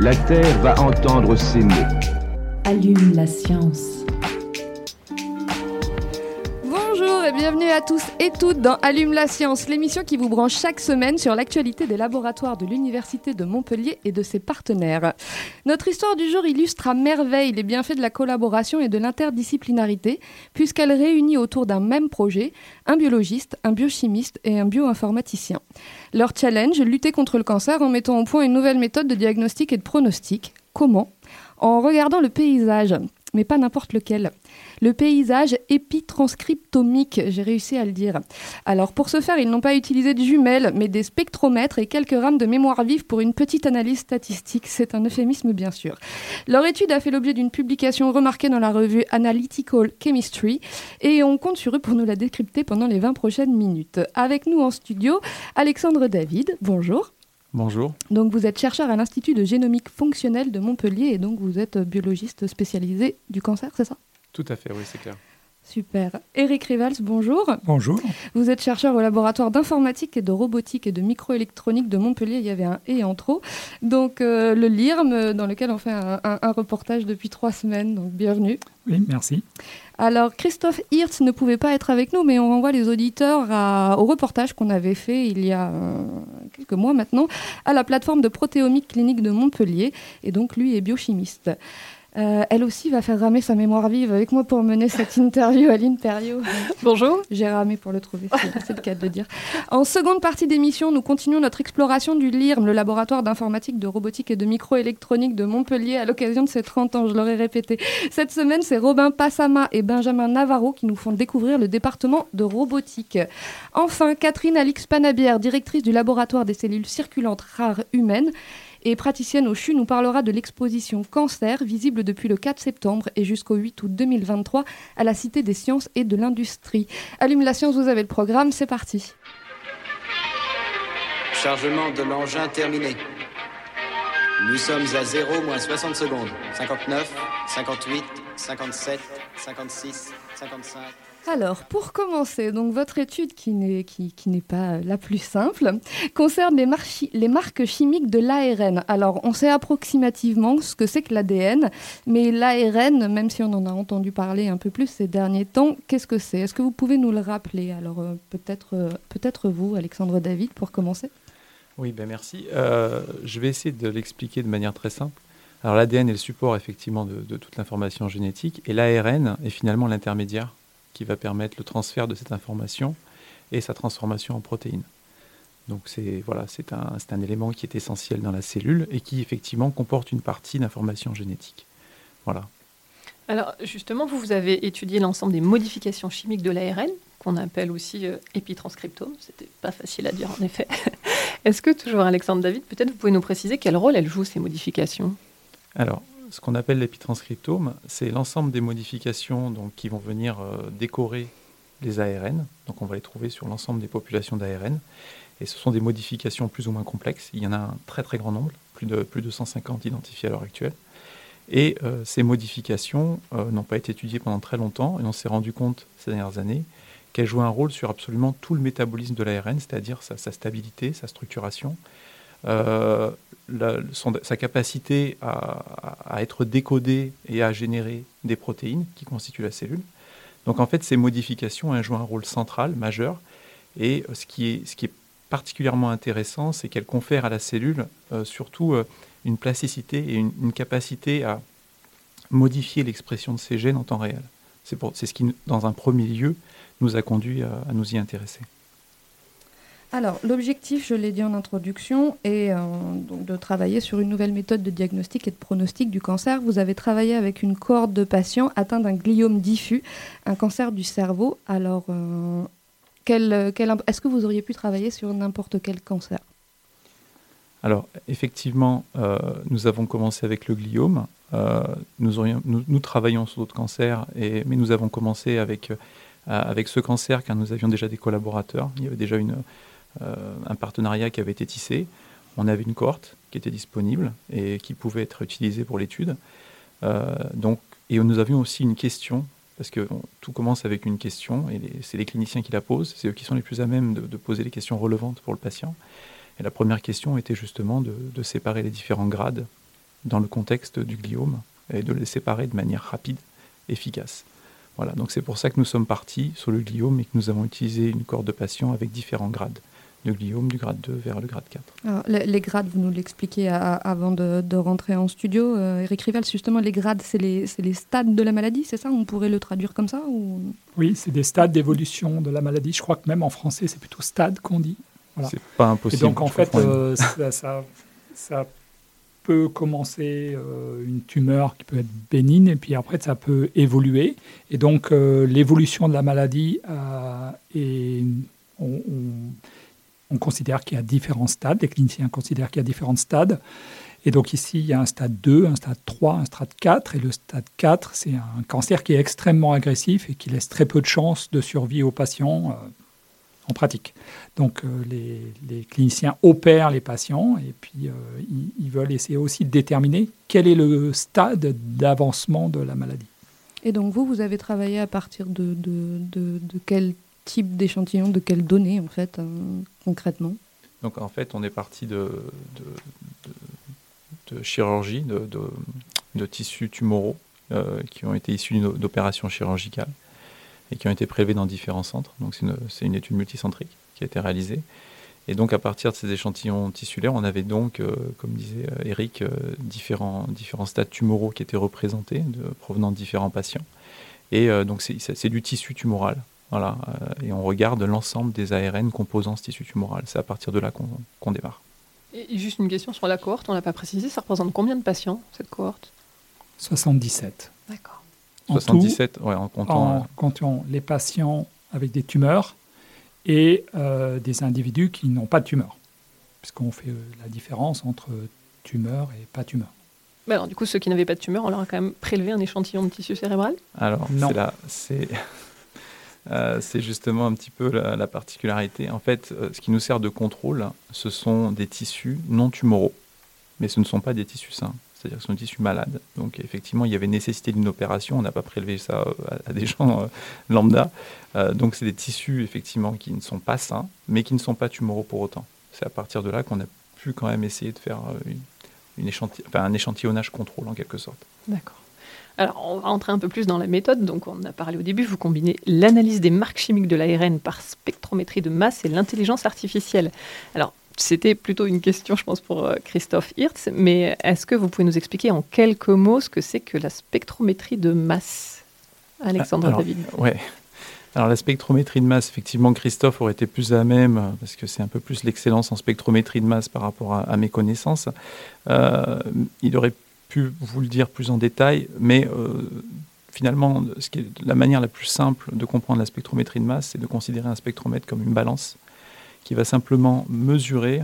La Terre va entendre ces mots. Allume la science. À tous et toutes dans Allume la science, l'émission qui vous branche chaque semaine sur l'actualité des laboratoires de l'Université de Montpellier et de ses partenaires. Notre histoire du jour illustre à merveille les bienfaits de la collaboration et de l'interdisciplinarité, puisqu'elle réunit autour d'un même projet un biologiste, un biochimiste et un bioinformaticien. Leur challenge, lutter contre le cancer en mettant au point une nouvelle méthode de diagnostic et de pronostic. Comment? En regardant le paysage, mais pas n'importe lequel. Le paysage épitranscriptomique, j'ai réussi à le dire. Alors pour ce faire, ils n'ont pas utilisé de jumelles, mais des spectromètres et quelques rames de mémoire vive pour une petite analyse statistique. C'est un euphémisme bien sûr. Leur étude a fait l'objet d'une publication remarquée dans la revue Analytical Chemistry et on compte sur eux pour nous la décrypter pendant les 20 prochaines minutes. Avec nous en studio, Alexandre David, bonjour. Bonjour. Donc vous êtes chercheur à l'Institut de génomique fonctionnelle de Montpellier et donc vous êtes biologiste spécialisé du cancer, c'est ça? Tout à fait, oui, c'est clair. Super. Eric Rivals, bonjour. Bonjour. Vous êtes chercheur au laboratoire d'informatique et de robotique et de microélectronique de Montpellier. Il y avait un et en trop. Donc euh, le LIRM, dans lequel on fait un, un- un reportage depuis trois semaines. Donc bienvenue. Oui, merci. Alors Christophe Hirtz ne pouvait pas être avec nous, mais on renvoie les auditeurs au reportage qu'on avait fait il y a euh, quelques mois maintenant à la plateforme de protéomique clinique de Montpellier. Et donc lui est biochimiste. Euh, elle aussi va faire ramer sa mémoire vive avec moi pour mener cette interview à l'Imperio. Bonjour. J'ai ramé pour le trouver, c'est c'est le cas de le dire. En seconde partie d'émission, nous continuons notre exploration du LIRM, le laboratoire d'informatique, de robotique et de microélectronique de Montpellier, à l'occasion de ses 30 ans, je l'aurais répété. Cette semaine, c'est Robin Passama et Benjamin Navarro qui nous font découvrir le département de robotique. Enfin, Catherine Alix Panabière, directrice du laboratoire des cellules circulantes rares humaines, et praticienne au CHU nous parlera de l'exposition Cancer, visible depuis le 4 septembre et jusqu'au 8 août 2023 à la Cité des sciences et de l'industrie. Allume la science, vous avez le programme, c'est parti. Chargement de l'engin terminé. Nous sommes à 0 moins 60 secondes. 59, 58, 57, 56, 55. Alors, pour commencer, donc votre étude qui n'est qui, qui n'est pas la plus simple concerne les, marchi- les marques chimiques de l'ARN. Alors, on sait approximativement ce que c'est que l'ADN, mais l'ARN, même si on en a entendu parler un peu plus ces derniers temps, qu'est-ce que c'est? Est-ce que vous pouvez nous le rappeler? Alors, euh, peut-être euh, peut-être vous, Alexandre David, pour commencer. Oui, ben merci. Euh, je vais essayer de l'expliquer de manière très simple. Alors l'ADN est le support effectivement de, toute l'information génétique et l'ARN est finalement l'intermédiaire qui va permettre le transfert de cette information et sa transformation en protéines. Donc c'est voilà, c'est un, élément qui est essentiel dans la cellule et qui effectivement comporte une partie d'information génétique. Voilà. Alors justement, vous, vous avez étudié l'ensemble des modifications chimiques de l'ARN, qu'on appelle aussi euh, épitranscriptome. C'était pas facile à dire en effet. Est-ce que toujours Alexandre David, peut-être vous pouvez nous préciser quel rôle elles jouent ces modifications? Alors, ce qu'on appelle l'épitranscriptome, c'est l'ensemble des modifications qui vont venir euh, décorer les ARN. Donc, on va les trouver sur l'ensemble des populations d'ARN. Et ce sont des modifications plus ou moins complexes. Il y en a un très très grand nombre, plus de, plus de 150 identifiés à l'heure actuelle. Et euh, ces modifications euh, n'ont pas été étudiées pendant très longtemps et on s'est rendu compte ces dernières années qu'elles jouaient un rôle sur absolument tout le métabolisme de l'ARN, c'est-à-dire sa stabilité, sa structuration, euh, la- sa capacité à, être décodé et à générer des protéines qui constituent la cellule. Donc en fait, ces modifications jouent un rôle central, majeur, et ce qui est, particulièrement intéressant, c'est qu'elles confèrent à la cellule euh, surtout euh, une plasticité et une, capacité à modifier l'expression de ces gènes en temps réel. C'est ce qui, dans un premier lieu, nous a conduit à nous y intéresser. Alors, l'objectif, je l'ai dit en introduction, est euh, de travailler sur une nouvelle méthode de diagnostic et de pronostic du cancer. Vous avez travaillé avec une cohorte de patients atteints d'un gliome diffus, un cancer du cerveau. Alors, euh, est-ce que vous auriez pu travailler sur n'importe quel cancer? Alors, effectivement, euh, nous avons commencé avec le gliome. Nous, travaillons sur d'autres cancers, mais nous avons commencé avec, avec ce cancer car nous avions déjà des collaborateurs. Il y avait déjà une, un partenariat qui avait été tissé. On avait une cohorte qui était disponible et qui pouvait être utilisée pour l'étude. Euh, et nous avions aussi une question, parce que tout commence avec une question, et c'est les cliniciens qui la posent, c'est eux qui sont les plus à même de, poser les questions relevantes pour le patient. Et la première question était justement de, de séparer les différents grades dans le contexte du gliome et de les séparer de manière rapide, efficace. Voilà, donc c'est pour ça que nous sommes partis sur le gliome et que nous avons utilisé une cohorte de patients avec différents grades de gliome, du grade 2 vers le grade 4. Alors, les, les grades, vous nous l'expliquez avant de, de rentrer en studio. Euh, Eric Rival, justement, les grades, c'est les, stades de la maladie, c'est ça? On pourrait le traduire comme ça ou... Oui, c'est des stades d'évolution de la maladie. Je crois que même en français, c'est plutôt stade qu'on dit. Voilà. C'est pas Et impossible. donc, en fait, euh, ça, ça- ça peut commencer euh, une tumeur qui peut être bénigne, et puis après, ça peut évoluer. Et donc, euh, l'évolution de la maladie, euh, est- on, on- on considère qu'il y a différents stades. Les cliniciens considèrent qu'il y a différents stades. Et donc, ici, il y a un stade 2, un stade 3, un stade 4. Et le stade 4, c'est un cancer qui est extrêmement agressif et qui laisse très peu de chances de survie aux patients euh, en pratique. Donc euh, les, les cliniciens opèrent les patients et puis euh, ils, veulent essayer aussi de déterminer quel est le stade d'avancement de la maladie. Et donc, vous, vous avez travaillé à partir de, de, de- de quel type d'échantillon, de quelles données, en fait, euh, concrètement Donc en fait, on est parti de, de, chirurgie, de, tissus tumoraux euh, qui ont été issus d'opérations chirurgicales et qui ont été prélevés dans différents centres. Donc c'est une, étude multicentrique qui a été réalisée. Et donc à partir de ces échantillons tissulaires, on avait donc, euh, comme disait Eric, différents, différents stades tumoraux qui étaient représentés provenant de différents patients. Et donc c'est du tissu tumoral. Voilà, euh, et on regarde l'ensemble des ARN composant ce tissu tumoral. C'est à partir de là qu'on démarre. Et juste une question sur la cohorte, on l'a pas précisé, ça représente combien de patients, cette cohorte? 77. D'accord. En tout, 77, ouais, en comptant. en euh, comptant les patients avec des tumeurs et euh, des individus qui n'ont pas de tumeur, puisqu'on fait euh, la différence entre tumeur et pas tumeur. Mais alors, du coup, ceux qui n'avaient pas de tumeur, on leur a quand même prélevé un échantillon de tissu cérébral? Alors, Non. c'est là, c'est. Euh, c'est justement un petit peu la, la particularité. En fait, euh, ce qui nous sert de contrôle, ce sont des tissus non tumoraux, mais ce ne sont pas des tissus sains. C'est-à-dire que ce sont des tissus malades. Donc, effectivement, il y avait nécessité d'une opération. On n'a pas prélevé ça euh, à, des gens lambda. Donc, c'est des tissus, effectivement, qui ne sont pas sains, mais qui ne sont pas tumoraux pour autant. C'est à partir de là qu'on a pu quand même essayer de faire un échantillonnage contrôle, en quelque sorte. D'accord. Alors, on va entrer un peu plus dans la méthode. Donc, on en a parlé au début. Vous combinez l'analyse des marques chimiques de l'ARN par spectrométrie de masse et l'intelligence artificielle. Alors, c'était plutôt une question, je pense, pour euh, Christophe Hirtz. Mais est-ce que vous pouvez nous expliquer en quelques mots ce que c'est que la spectrométrie de masse Alexandre Alors, David? Ouais. Alors la spectrométrie de masse, effectivement, Christophe aurait été plus à même, euh, parce que c'est un peu plus l'excellence en spectrométrie de masse par rapport à, à mes connaissances. Euh, il aurait vous le dire plus en détail, mais euh, finalement, ce qui est la manière la plus simple de comprendre la spectrométrie de masse, c'est de considérer un spectromètre comme une balance qui va simplement mesurer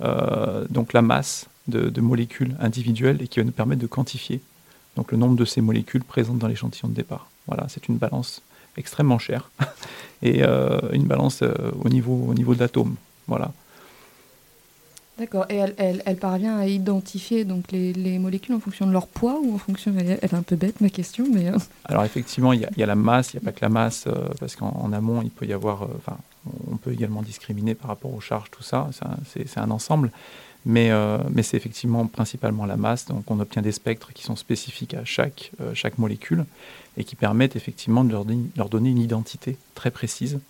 euh, donc la masse de, molécules individuelles et qui va nous permettre de quantifier donc le nombre de ces molécules présentes dans l'échantillon de départ. Voilà, c'est une balance extrêmement chère et euh, une balance au niveau, au niveau de l'atome. Voilà. D'accord. Et elle, parvient à identifier donc les, les molécules en fonction de leur poids ou en fonction. Elle est, un peu bête ma question, mais. euh, Alors effectivement, il y, a- la masse, il n'y a pas que la masse, euh, parce qu'en en amont, il peut y avoir, euh, enfin, on peut également discriminer par rapport aux charges, tout ça, c'est un- ensemble, mais, c'est effectivement principalement la masse, donc on obtient des spectres qui sont spécifiques à chaque, molécule et qui permettent effectivement de leur, donner- une identité très précise.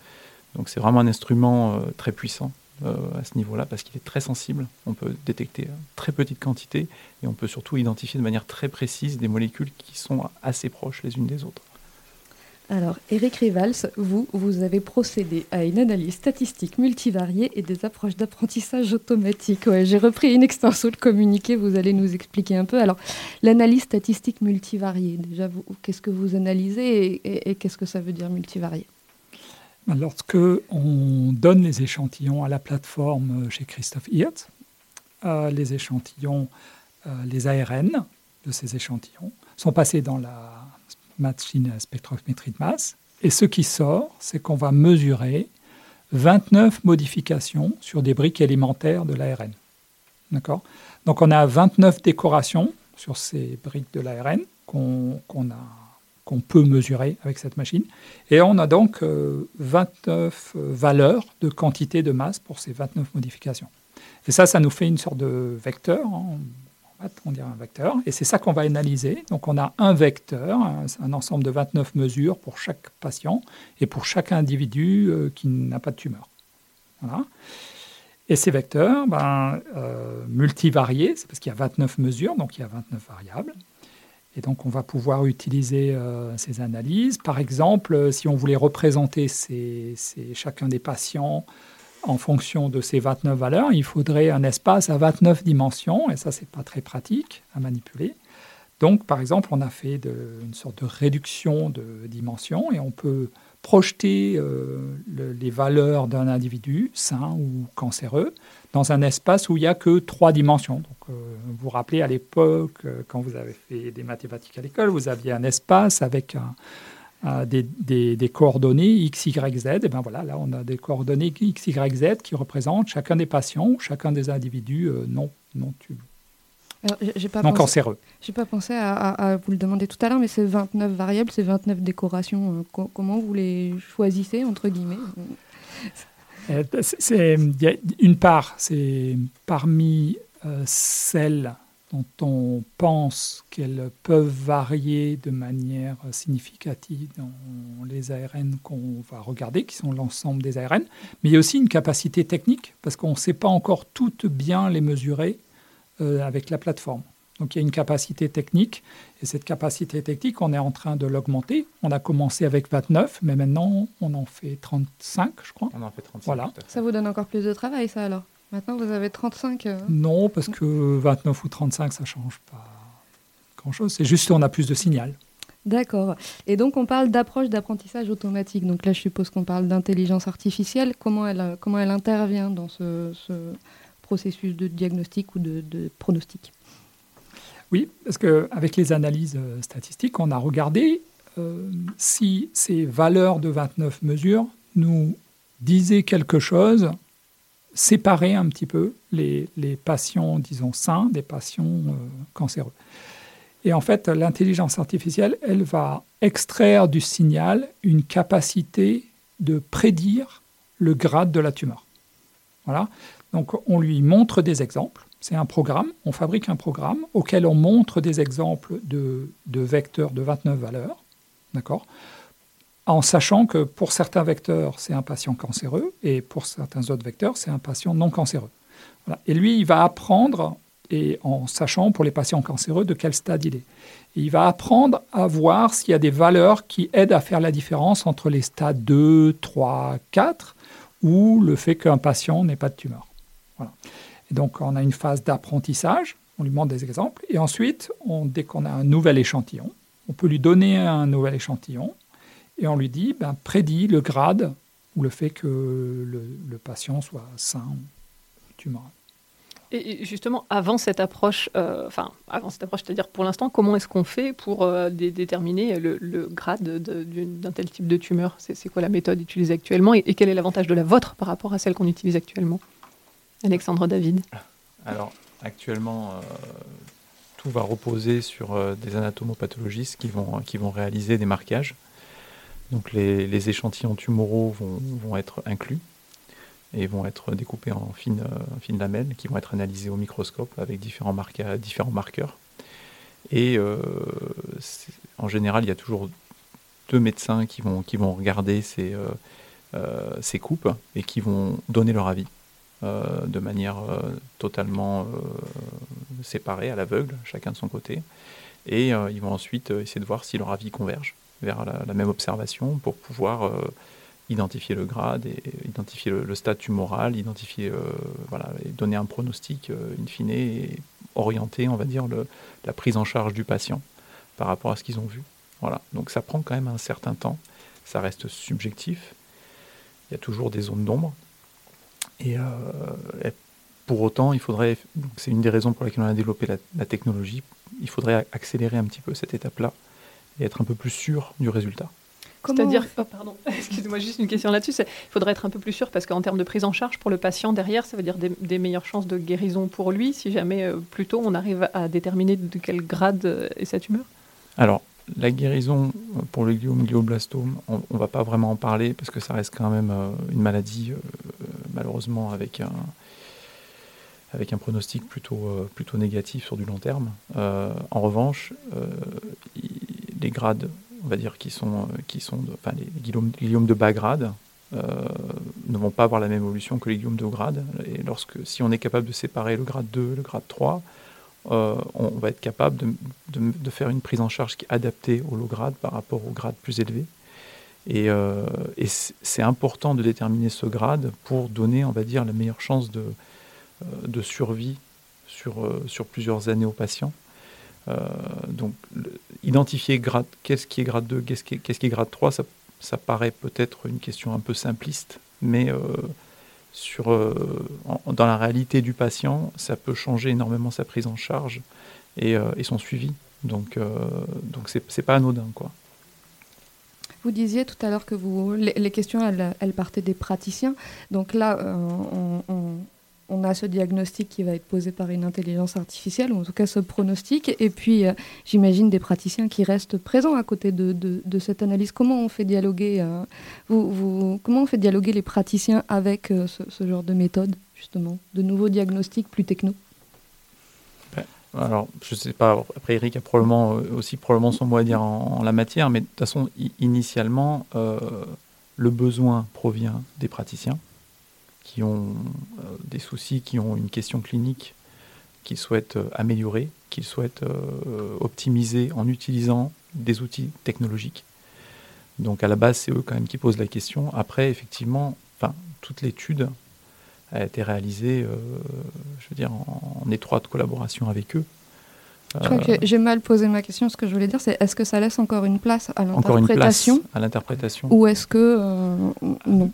Donc c'est vraiment un instrument très puissant à ce niveau-là, parce qu'il est très sensible, on peut détecter euh, très petite quantité et on peut surtout identifier de manière très précise des molécules qui sont assez proches les unes des autres. Alors, Eric Rivals, vous, vous avez procédé à une analyse statistique multivariée et des approches d'apprentissage automatique. J'ai repris une extenso de communiqué, vous allez nous expliquer un peu. Alors, l'analyse statistique multivariée, déjà, qu'est-ce que vous analysez et, et- qu'est-ce que ça veut dire multivarié Lorsque on donne les échantillons à la plateforme chez Christophe Hirtz, euh, les échantillons, euh, les ARN de ces échantillons, sont passés dans la machine à spectrométrie de masse. Et ce qui sort, c'est qu'on va mesurer 29 modifications sur des briques élémentaires de l'ARN. D'accord? Donc on a 29 décorations sur ces briques de l'ARN qu'on qu'on peut mesurer avec cette machine. Et on a donc 29 euh, valeurs de quantité de masse pour ces 29 modifications. Et ça, ça nous fait une sorte de vecteur. hein. On dirait un vecteur. Et c'est ça qu'on va analyser. Donc on a un vecteur, un, ensemble de 29 mesures pour chaque patient et pour chaque individu euh, qui n'a pas de tumeur. Et ces vecteurs, ben, euh, multivariés, c'est parce qu'il y a 29 mesures, donc il y a 29 variables. Et donc, on va pouvoir utiliser euh, ces analyses. Par exemple, euh, si on voulait représenter chacun des patients en fonction de ces 29 valeurs, il faudrait un espace à 29 dimensions, et ça, c'est pas très pratique à manipuler. Donc, par exemple, on a fait une sorte de réduction de dimensions, et on peut projeter euh, le- les valeurs d'un individu, sain ou cancéreux, dans un espace où il n'y a que trois dimensions. Euh, vous vous rappelez à l'époque, euh, quand vous avez fait des mathématiques à l'école, vous aviez un espace avec des, coordonnées x, y, z. Et bien voilà, là, on a des coordonnées x, y, z qui représentent chacun des patients chacun des individus non, non, Alors, pas non pensé- cancéreux. J'ai pas pensé à, à- à vous le demander tout à l'heure, mais ces 29 variables, ces 29 décorations, euh, co- comment vous les choisissez, entre guillemets Euh, il y a une part, c'est parmi euh, celles dont on pense qu'elles peuvent varier de manière significative dans les ARN qu'on va regarder, qui sont l'ensemble des ARN. Mais il y a aussi une capacité technique, parce qu'on ne sait pas encore toutes bien les mesurer avec la plateforme. Donc il y a une capacité technique, et cette capacité technique, on est en train de l'augmenter. On a commencé avec 29, mais maintenant on en fait 35, je crois. On en fait 35. Voilà. Ça vous donne encore plus de travail, ça alors? Maintenant, vous avez 35. euh, Non, parce que 29 ou 35, ça change pas grand-chose. C'est juste qu'on a plus de signal. D'accord. Et donc, on parle d'approche d'apprentissage automatique. Donc là, je suppose qu'on parle d'intelligence artificielle. Comment elle, euh, comment elle intervient dans ce, ce processus de diagnostic ou de, pronostic Oui, parce qu'avec les analyses euh, statistiques, on a regardé euh, si ces valeurs de 29 mesures nous disaient quelque chose, séparer un petit peu les, les patients, disons, sains des patients euh, cancéreux. Et en fait, l'intelligence artificielle, elle va extraire du signal une capacité de prédire le grade de la tumeur. Voilà. Donc, on lui montre des exemples. C'est un programme. On fabrique un programme auquel on montre des exemples de, vecteurs de 29 valeurs. D'accord? En sachant que pour certains vecteurs, c'est un patient cancéreux et pour certains autres vecteurs, c'est un patient non cancéreux. Et lui, il va apprendre, et en sachant pour les patients cancéreux de quel stade il est. Il va apprendre à voir s'il y a des valeurs qui aident à faire la différence entre les stades 2, 3, 4 ou le fait qu'un patient n'ait pas de tumeur. Et donc, on a une phase d'apprentissage, on lui montre des exemples, et ensuite, dès qu'on a un nouvel échantillon, on peut lui donner un nouvel échantillon, et on lui dit, ben, prédit le grade ou le fait que le, patient soit sain ou tumoral. Et justement, avant cette approche, euh, enfin, avant cette approche, c'est-à-dire pour l'instant, comment est-ce qu'on fait pour euh, dé- déterminer le, grade d'un tel type de tumeur? C'est quoi la méthode utilisée actuellement? Et quel est l'avantage de la vôtre par rapport à celle qu'on utilise actuellement? Alexandre David. Alors, actuellement, euh, tout va reposer sur euh, des anatomopathologistes qui vont, réaliser des marquages. Donc, les, échantillons tumoraux vont, être inclus et vont être découpés en fines, euh, fines lamelles qui vont être analysées au microscope avec différents, marqueurs. Et en général, il y a toujours deux médecins qui vont, regarder ces coupes et qui vont donner leur avis euh, de manière euh, totalement euh, séparée, à l'aveugle, chacun de son côté. Et ils vont ensuite essayer de voir si leur avis converge vers la, même observation pour pouvoir identifier le grade, et identifier le, stade tumoral, identifier, voilà, donner un pronostic in fine et orienter, on va dire, la prise en charge du patient par rapport à ce qu'ils ont vu. Voilà. Donc ça prend quand même un certain temps, ça reste subjectif, il y a toujours des zones d'ombre. Et, euh, et pour autant, il faudrait, c'est une des raisons pour lesquelles on a développé la, la technologie, il faudrait accélérer un petit peu cette étape-là et être un peu plus sûr du résultat. C'est-à-dire, oh, pardon, excusez-moi, juste une question là-dessus. Il faudrait être un peu plus sûr parce qu'en termes de prise en charge pour le patient derrière, ça veut dire des, des meilleures chances de guérison pour lui si jamais euh, plus tôt on arrive à déterminer de quel grade euh, est sa tumeur Alors, la guérison pour le glioblastome, on ne va pas vraiment en parler parce que ça reste quand même euh, une maladie, euh, malheureusement, avec un, avec un pronostic plutôt, euh, plutôt négatif sur du long terme. En revanche, les grades, on va dire, qui sont, qui sont de, enfin, les gliomes, de bas grade ne vont pas avoir la même évolution que les gliomes de haut grade. Et lorsque, si on est capable de séparer le grade 2 le grade 3, euh, on va être capable de, faire une prise en charge qui est adaptée au low grade par rapport au grade plus élevé. Et, euh, c'est important de déterminer ce grade pour donner, on va dire, la meilleure chance de, euh, survie sur, plusieurs années aux patients. Donc, identifier grade, qu'est-ce qui est grade 2, qu'est-ce qui est, grade 3, ça, ça paraît peut-être une question un peu simpliste, mais sur, euh, dans la réalité du patient, ça peut changer énormément sa prise en charge et, euh, et son suivi. Donc, euh, donc c'est c'est pas anodin, quoi. Vous disiez tout à l'heure que vous, les, questions, elles, partaient des praticiens. Donc là, euh, on- on a ce diagnostic qui va être posé par une intelligence artificielle, ou en tout cas ce pronostic. Et puis, euh, j'imagine des praticiens qui restent présents à côté de, cette analyse. Comment on fait dialoguer, euh, comment on fait dialoguer les praticiens avec euh, ce, genre de méthode, justement, de nouveaux diagnostics plus techno? Alors, je sais pas, après Eric a probablement aussi probablement son mot à dire en, la matière, mais de toute façon, initialement, le besoin provient des praticiens qui ont euh, des soucis, qui ont une question clinique qu'ils souhaitent euh, améliorer, qu'ils souhaitent euh, optimiser en utilisant des outils technologiques. Donc à la base, c'est eux quand même qui posent la question. Après, effectivement, enfin, toute l'étude a été réalisée, euh, je veux dire, en, en étroite collaboration avec eux. Je crois Euh, que j'ai mal posé ma question. Ce que je voulais dire, c'est est-ce que ça laisse encore une place à l'interprétation à l'interprétation. ou est-ce que euh, non?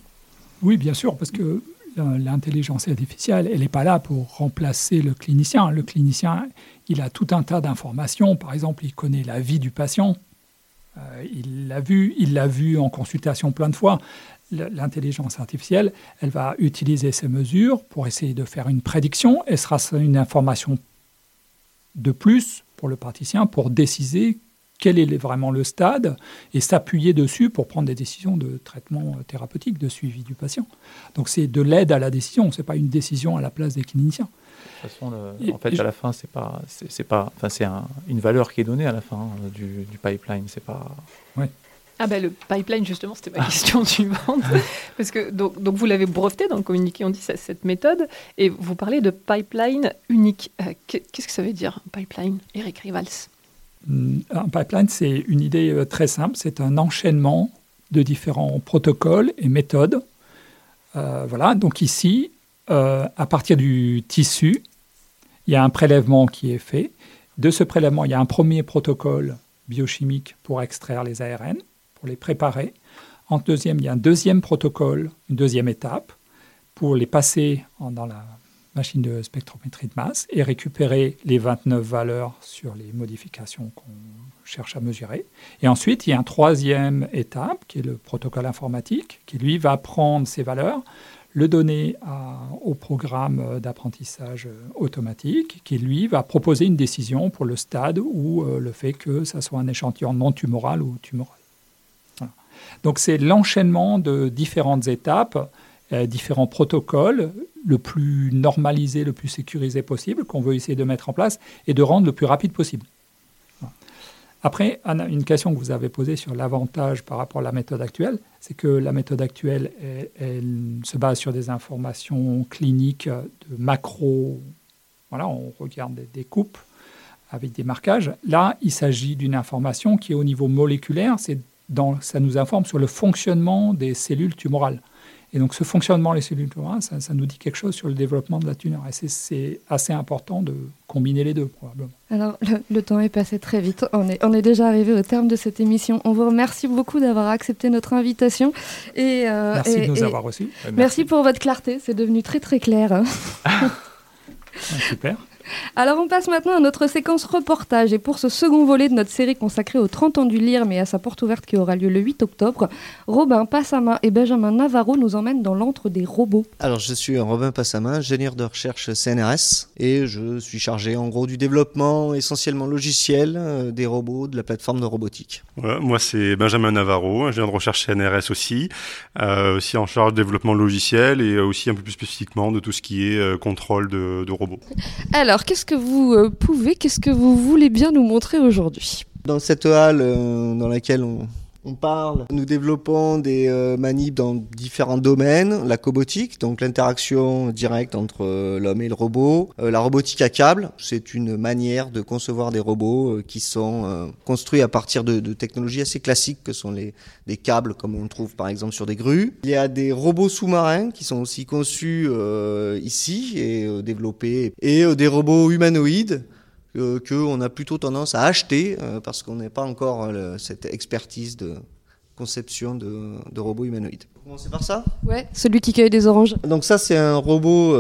Oui, bien sûr, parce que euh, l'intelligence artificielle, elle n'est pas là pour remplacer le clinicien. Le clinicien, il a tout un tas d'informations. Par exemple, il connaît la vie du patient. Euh, il l'a vu, il l'a vu en consultation plein de fois. L'intelligence artificielle, elle va utiliser ces mesures pour essayer de faire une prédiction et sera une information de plus pour le praticien pour décider quel est vraiment le stade et s'appuyer dessus pour prendre des décisions de traitement thérapeutique, de suivi du patient. Donc c'est de l'aide à la décision, c'est pas une décision à la place des cliniciens. De toute façon, le- Et- en fait, je- à la fin, c'est pas, c'est c'est pas, enfin, c'est un- une valeur qui est donnée à la fin hein, du, du pipeline. C'est pas. Ah ben le pipeline justement c'était ma question suivante parce que donc, donc vous l'avez breveté dans le communiqué on dit ça- cette méthode et vous parlez de pipeline unique Euh, qu'est- qu'est-ce que ça veut dire pipeline Eric Rivals? Un pipeline, c'est une idée euh, très simple, c'est un enchaînement de différents protocoles et méthodes. Euh, voilà, donc ici, euh, à partir du tissu, il y a un prélèvement qui est fait. De ce prélèvement, il y a un premier protocole biochimique pour extraire les ARN, pour les préparer. En deuxième, il y a un deuxième protocole, une deuxième étape, pour les passer dans la machine de spectrométrie de masse et récupérer les 29 valeurs sur les modifications qu'on cherche à mesurer. Et ensuite, il y a une troisième étape, qui est le protocole informatique, qui lui va prendre ces valeurs, le donner au programme euh, d'apprentissage euh, automatique, qui lui va proposer une décision pour le stade ou euh, le fait que ça soit un échantillon non tumoral ou tumoral. Donc c'est l'enchaînement de différentes étapes, euh, différents protocoles, le plus normalisé, le plus sécurisé possible, qu'on veut essayer de mettre en place et de rendre le plus rapide possible. Après, une question que vous avez posée sur l'avantage par rapport à la méthode actuelle, c'est que la méthode actuelle, elle, se base sur des informations cliniques de macro. Voilà, on regarde des, des coupes avec des marquages. Là, il s'agit d'une information qui est au niveau moléculaire, dans, ça nous informe sur le fonctionnement des cellules tumorales. Et donc ce fonctionnement des cellules tumorales, ça, ça nous dit quelque chose sur le développement de la tumeur. Et c'est- assez important de combiner les deux, probablement. Alors, le, le temps est passé très vite. On est, on est déjà arrivé au terme de cette émission. On vous remercie beaucoup d'avoir accepté notre invitation. Et, euh, Merci et- de nous et avoir reçus. Merci pour votre clarté. C'est devenu très, très clair. super. Alors on passe maintenant à notre séquence reportage et pour ce second volet de notre série consacrée aux 30 ans du LIRM et à sa porte ouverte qui aura lieu le 8 octobre, Robin Passama et Benjamin Navarro nous emmènent dans l'antre des robots. Alors je suis Robin Passama, ingénieur de recherche CNRS et je suis chargé en gros du développement essentiellement logiciel euh, des robots de la plateforme de robotique. Ouais, moi c'est Benjamin Navarro, ingénieur de recherche CNRS aussi, euh, aussi en charge de développement logiciel et aussi un peu plus spécifiquement de tout ce qui est euh, contrôle de, de robots. Alors, qu'est-ce que vous euh, pouvez, qu'est-ce que vous voulez bien nous montrer aujourd'hui? Dans cette halle euh, dans laquelle on, on parle, nous développons des euh, manips dans différents domaines, la cobotique, donc l'interaction directe entre euh, l'homme et le robot, Euh, la robotique à câble, c'est une manière de concevoir des robots euh, qui sont euh, construits à partir de, de technologies assez classiques que sont les des câbles comme on trouve par exemple sur des grues. Il y a des robots sous-marins qui sont aussi conçus ici et développés. Et des robots humanoïdes euh, qu'on a plutôt tendance à acheter euh, parce qu'on n'a pas encore euh, le- cette expertise de conception de, de robots humanoïdes. Commencer par ça? Ouais, celui qui cueille des oranges. Donc ça c'est un robot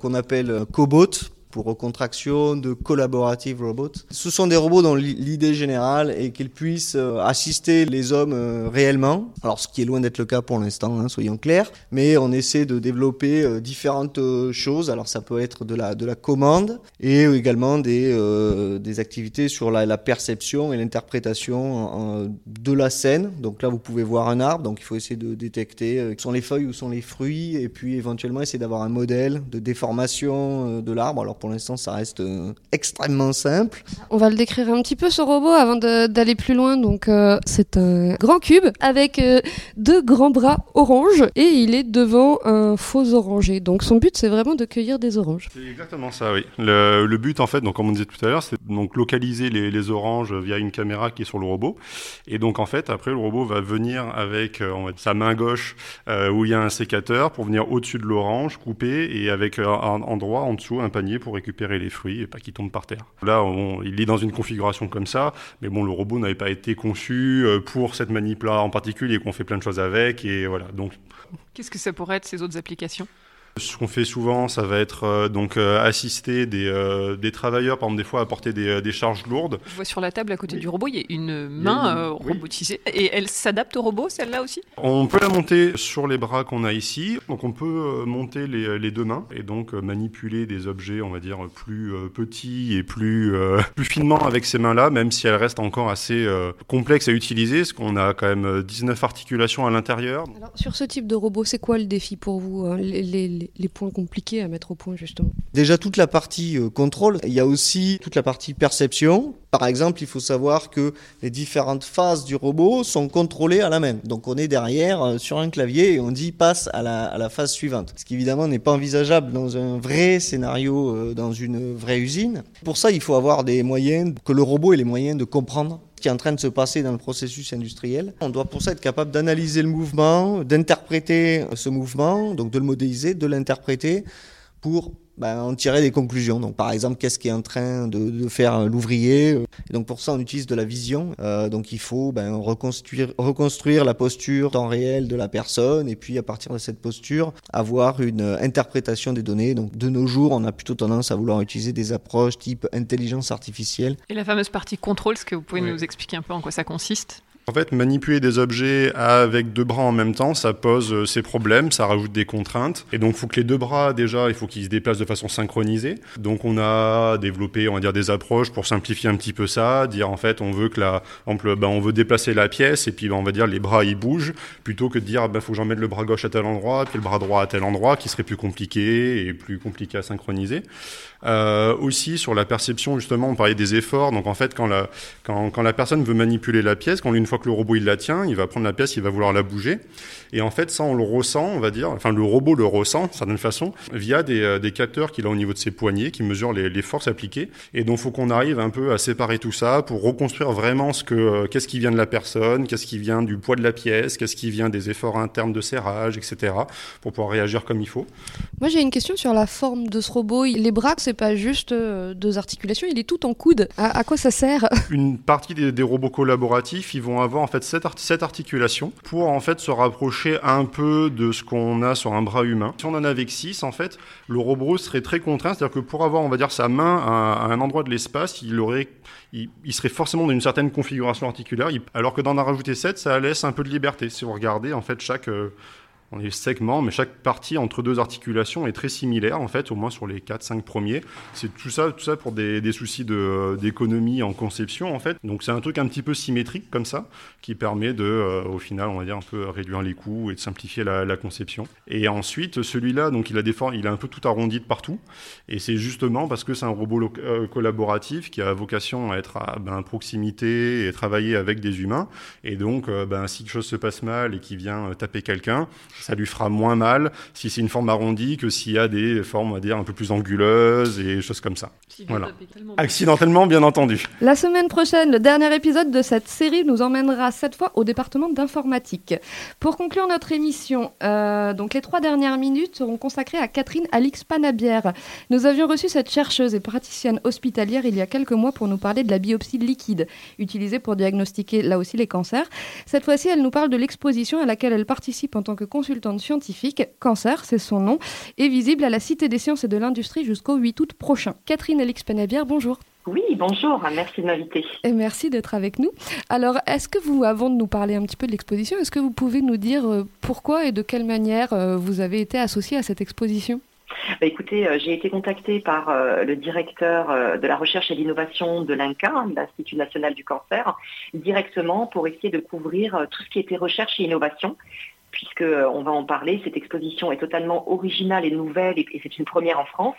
qu'on appelle Cobot pour contraction de Collaborative Robot. Ce sont des robots dont l'i- l'idée générale est qu'ils puissent euh, assister les hommes euh, réellement. Alors ce qui est loin d'être le cas pour l'instant, hein, soyons clairs. Mais on essaie de développer euh, différentes choses. Alors ça peut être de la, de la commande et également des, euh, des activités sur la, la perception et l'interprétation de la scène. Donc là vous pouvez voir un arbre, donc il faut essayer de détecter sont les feuilles ou sont les fruits et puis éventuellement essayer d'avoir un modèle de déformation de l'arbre. Pour l'instant ça reste euh, extrêmement simple. On va le décrire un petit peu ce robot avant d'aller plus loin. Donc euh, c'est un grand cube avec euh, deux grands bras orange et il est devant un faux oranger. Donc son but c'est vraiment de cueillir des oranges. C'est exactement ça, oui. Le, le but, en fait, donc, comme on disait tout à l'heure, c'est donc localiser les, les oranges via une caméra qui est sur le robot. Et donc, en fait, après, le robot va venir avec euh, on va dire, sa main gauche euh, où il y a un sécateur pour venir au-dessus de l'orange, couper, et avec euh, un endroit en dessous, un panier pour récupérer les fruits et pas qu'ils tombent par terre. Là, on- il est dans une configuration comme ça, mais bon, le robot n'avait pas été conçu euh, pour cette manip-là en particulier, qu'on fait plein de choses avec, et voilà. Donc, Qu'est-ce que ça pourrait être ces autres applications? Ce qu'on fait souvent, ça va être euh, donc euh, assister des, euh, des travailleurs, par exemple des fois apporter des, euh, des charges lourdes. Je vois sur la table à côté du robot, il y a une main une- euh, oui. robotisée. Et elle s'adapte au robot, celle-là aussi? On peut la monter sur les bras qu'on a ici, donc on peut monter les, les deux mains et donc manipuler des objets, on va dire plus euh, petits et plus euh, plus finement avec ces mains-là, même si elles restent encore assez euh, complexes à utiliser, parce qu'on a quand même euh, 19 articulations à l'intérieur. Alors sur ce type de robot, c'est quoi le défi pour vous hein, les, les- les- points compliqués à mettre au point justement Déjà toute la partie euh, contrôle, il y a aussi toute la partie perception. Par exemple, il faut savoir que les différentes phases du robot sont contrôlées à la main. Donc on est derrière euh, sur un clavier et on dit passe à la, à la phase suivante. Ce qui évidemment n'est pas envisageable dans un vrai scénario, euh, dans une vraie usine. Pour ça, il faut avoir des moyens, que le robot ait les moyens de comprendre qui est en train de se passer dans le processus industriel. On doit pour ça être capable d'analyser le mouvement, d'interpréter ce mouvement, donc de le modéliser, de l'interpréter pour ben, en tirer des conclusions. Donc, par exemple, qu'est-ce qui est en train de, de faire l'ouvrier Et donc, pour ça, on utilise de la vision. Euh, donc, il faut ben, reconstruire, reconstruire la posture en temps réel de la personne et puis, à partir de cette posture, avoir une interprétation des données. Donc, de nos jours, on a plutôt tendance à vouloir utiliser des approches type intelligence artificielle. Et la fameuse partie contrôle, est-ce que vous pouvez Oui. nous expliquer un peu en quoi ça consiste? En fait, manipuler des objets avec deux bras en même temps, ça pose euh, ses problèmes, ça rajoute des contraintes. Et donc, il faut que les deux bras, déjà, il faut qu'ils se déplacent de façon synchronisée. Donc, on a développé, on va dire, des approches pour simplifier un petit peu ça, dire en fait, on veut que la, ben, on veut déplacer la pièce et puis, ben, on va dire, les bras, ils bougent, plutôt que de dire, ben, faut que j'en mette le bras gauche à tel endroit, puis le bras droit à tel endroit, qui serait plus compliqué et plus compliqué à synchroniser. Euh, aussi, sur la perception, justement, on parlait des efforts. Donc, en fait, quand la, quand, la personne veut manipuler la pièce, quand une fois que le robot il la tient, il va prendre la pièce, il va vouloir la bouger. Et en fait, ça, on le ressent, on va dire, enfin, le robot le ressent, d'une certaine façon, via des, euh, des capteurs qu'il a au niveau de ses poignets, qui mesurent les, les forces appliquées. Et donc, faut qu'on arrive un peu à séparer tout ça pour reconstruire vraiment ce que, euh, qu'est-ce qui vient de la personne, qu'est-ce qui vient du poids de la pièce, qu'est-ce qui vient des efforts internes de serrage, etc., pour pouvoir réagir comme il faut. Moi j'ai une question sur la forme de ce robot. Les bras, c'est pas juste euh, deux articulations, il est tout en coude. À, à quoi ça sert? Une partie des, des robots collaboratifs, ils vont avoir en fait cette, art- cette articulation pour en fait se rapprocher un peu de ce qu'on a sur un bras humain. Si on en a avec 6, en fait, le robot serait très contraint, c'est-à-dire que pour avoir, on va dire, sa main à, un endroit de l'espace, il aurait, il, serait forcément dans une certaine configuration articulaire, alors que d'en en rajouter 7, ça laisse un peu de liberté. Si vous regardez, en fait, chaque euh, on est segment, mais chaque partie entre deux articulations est très similaire, en fait, au moins sur les 4-5 premiers. C'est tout ça, tout ça pour des, des soucis d'économie en conception, en fait. Donc c'est un truc un petit peu symétrique, comme ça, qui permet de, euh, au final, on va dire, un peu réduire les coûts et de simplifier la, conception. Et ensuite, celui-là, donc il a des formes, il a un peu tout arrondi de partout. Et c'est justement parce que c'est un robot euh, collaboratif qui a vocation à être à ben, proximité et travailler avec des humains. Et donc, euh, ben, si quelque chose se passe mal et qu'il vient taper quelqu'un, ça lui fera moins mal si c'est une forme arrondie que s'il y a des formes, on va dire, un peu plus anguleuses et choses comme ça. Voilà. Accidentellement, bien entendu. La semaine prochaine, le dernier épisode de cette série nous emmènera cette fois au département d'informatique. Pour conclure notre émission, euh, donc les trois dernières minutes seront consacrées à Catherine Alix Panabière. Nous avions reçu cette chercheuse et praticienne hospitalière il y a quelques mois pour nous parler de la biopsie liquide, utilisée pour diagnostiquer là aussi les cancers. Cette fois-ci, elle nous parle de l'exposition à laquelle elle participe en tant que consultante scientifique. Cancer, c'est son nom, est visible à la Cité des sciences et de l'industrie jusqu'au 8 août prochain. Catherine Alix Panabière, bonjour. Oui, bonjour, merci de m'inviter. Et merci d'être avec nous. Alors, est-ce que vous, avant de nous parler un petit peu de l'exposition, est-ce que vous pouvez nous dire euh, pourquoi et de quelle manière euh, vous avez été associé à cette exposition? Bah, écoutez, euh, j'ai été contactée par le directeur de la recherche et l'innovation de l'INCA, l'Institut national du cancer, directement pour essayer de couvrir tout ce qui était recherche et innovation puisque euh, on va en parler, cette exposition est totalement originale et nouvelle et, c'est une première en France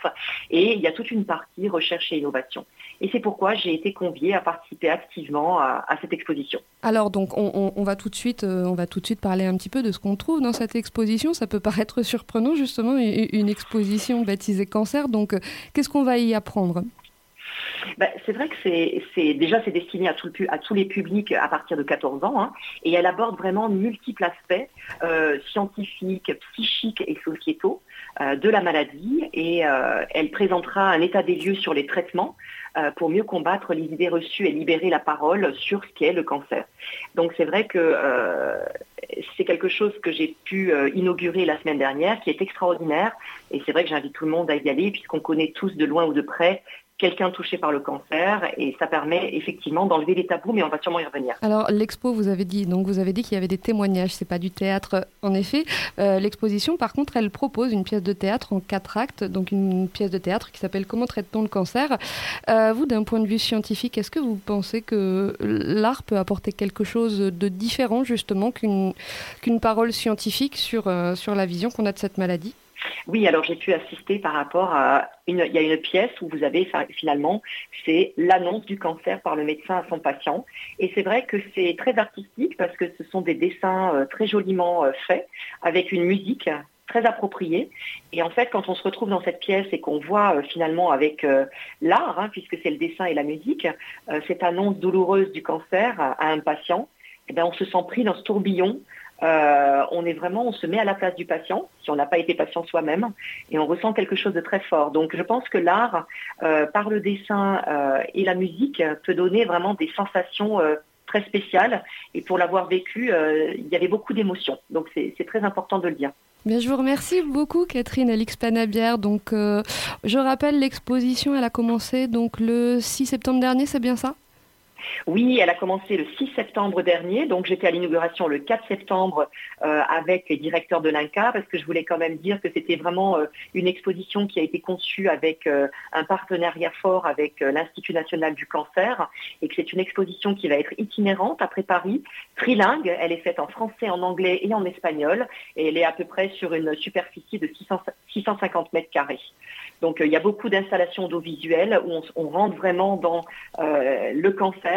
et il y a toute une partie recherche et innovation. Et c'est pourquoi j'ai été conviée à participer activement à, cette exposition. Alors, donc, on, va tout de suite, euh, on va tout de suite parler un petit peu de ce qu'on trouve dans cette exposition. Ça peut paraître surprenant, justement, une, une exposition baptisée Cancer. Donc, euh, qu'est-ce qu'on va y apprendre? Ben, c'est vrai que c'est, déjà c'est destiné à, tous les publics à partir de 14 ans hein, et elle aborde vraiment multiples aspects euh, scientifiques, psychiques et sociétaux euh, de la maladie et euh, elle présentera un état des lieux sur les traitements pour mieux combattre les idées reçues et libérer la parole sur ce qu'est le cancer. Donc c'est vrai que c'est quelque chose que j'ai pu inaugurer la semaine dernière qui est extraordinaire et c'est vrai que j'invite tout le monde à y aller puisqu'on connaît tous de loin ou de près quelqu'un touché par le cancer et ça permet effectivement d'enlever les tabous mais on va sûrement y revenir. Alors l'expo, vous avez dit, donc vous avez dit qu'il y avait des témoignages. C'est pas du théâtre, en effet. Euh, L'exposition, par contre, elle propose une pièce de théâtre en quatre actes, donc une pièce de théâtre qui s'appelle Comment traite-t-on le cancer? Euh, Vous, d'un point de vue scientifique, est-ce que vous pensez que l'art peut apporter quelque chose de différent justement qu'une qu'une parole scientifique sur euh, sur la vision qu'on a de cette maladie? Oui, alors j'ai pu assister par rapport à une, il y a une pièce où vous avez finalement, c'est l'annonce du cancer par le médecin à son patient. Et c'est vrai que c'est très artistique parce que ce sont des dessins euh, très joliment euh, faits avec une musique très appropriée. Et en fait, quand on se retrouve dans cette pièce et qu'on voit euh, finalement avec l'art, hein, puisque c'est le dessin et la musique, cette annonce douloureuse du cancer à, un patient, eh bien, on se sent pris dans ce tourbillon euh, on est vraiment, on se met à la place du patient, si on n'a pas été patient soi-même, et on ressent quelque chose de très fort. Donc je pense que l'art, euh, par le dessin euh, et la musique, peut donner vraiment des sensations très spéciales. Et pour l'avoir vécu, il y avait beaucoup d'émotions. Donc c'est très important de le dire. Je vous remercie beaucoup, Catherine Alix Panabière. Donc, je rappelle, l'exposition, elle a commencé donc le 6 septembre dernier, c'est bien ça? Oui, elle a commencé le 6 septembre dernier, donc j'étais à l'inauguration le 4 septembre euh, avec les directeurs de l'INCA parce que je voulais quand même dire que c'était vraiment euh, une exposition qui a été conçue avec euh, un partenariat fort avec l'Institut national du cancer et que c'est une exposition qui va être itinérante après Paris, trilingue, elle est faite en français, en anglais et en espagnol et elle est à peu près sur une superficie de 600 650 mètres carrés. Donc il y a beaucoup d'installations audiovisuelles où on, rentre vraiment dans le cancer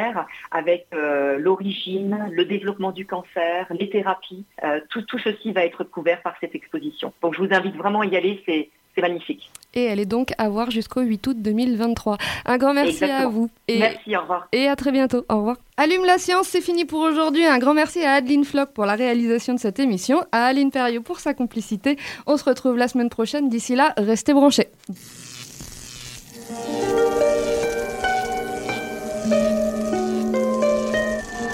avec euh, l'origine, le développement du cancer, les thérapies. Euh, tout, tout ceci va être couvert par cette exposition. Donc je vous invite vraiment à y aller, c'est magnifique. Et elle est donc à voir jusqu'au 8 août 2023. Un grand merci à vous. Et, Merci, au revoir. Et à très bientôt. Au revoir. Allume la science, c'est fini pour aujourd'hui. Un grand merci à Adeline Flock pour la réalisation de cette émission, à Aline Perriot pour sa complicité. On se retrouve la semaine prochaine. D'ici là, restez branchés.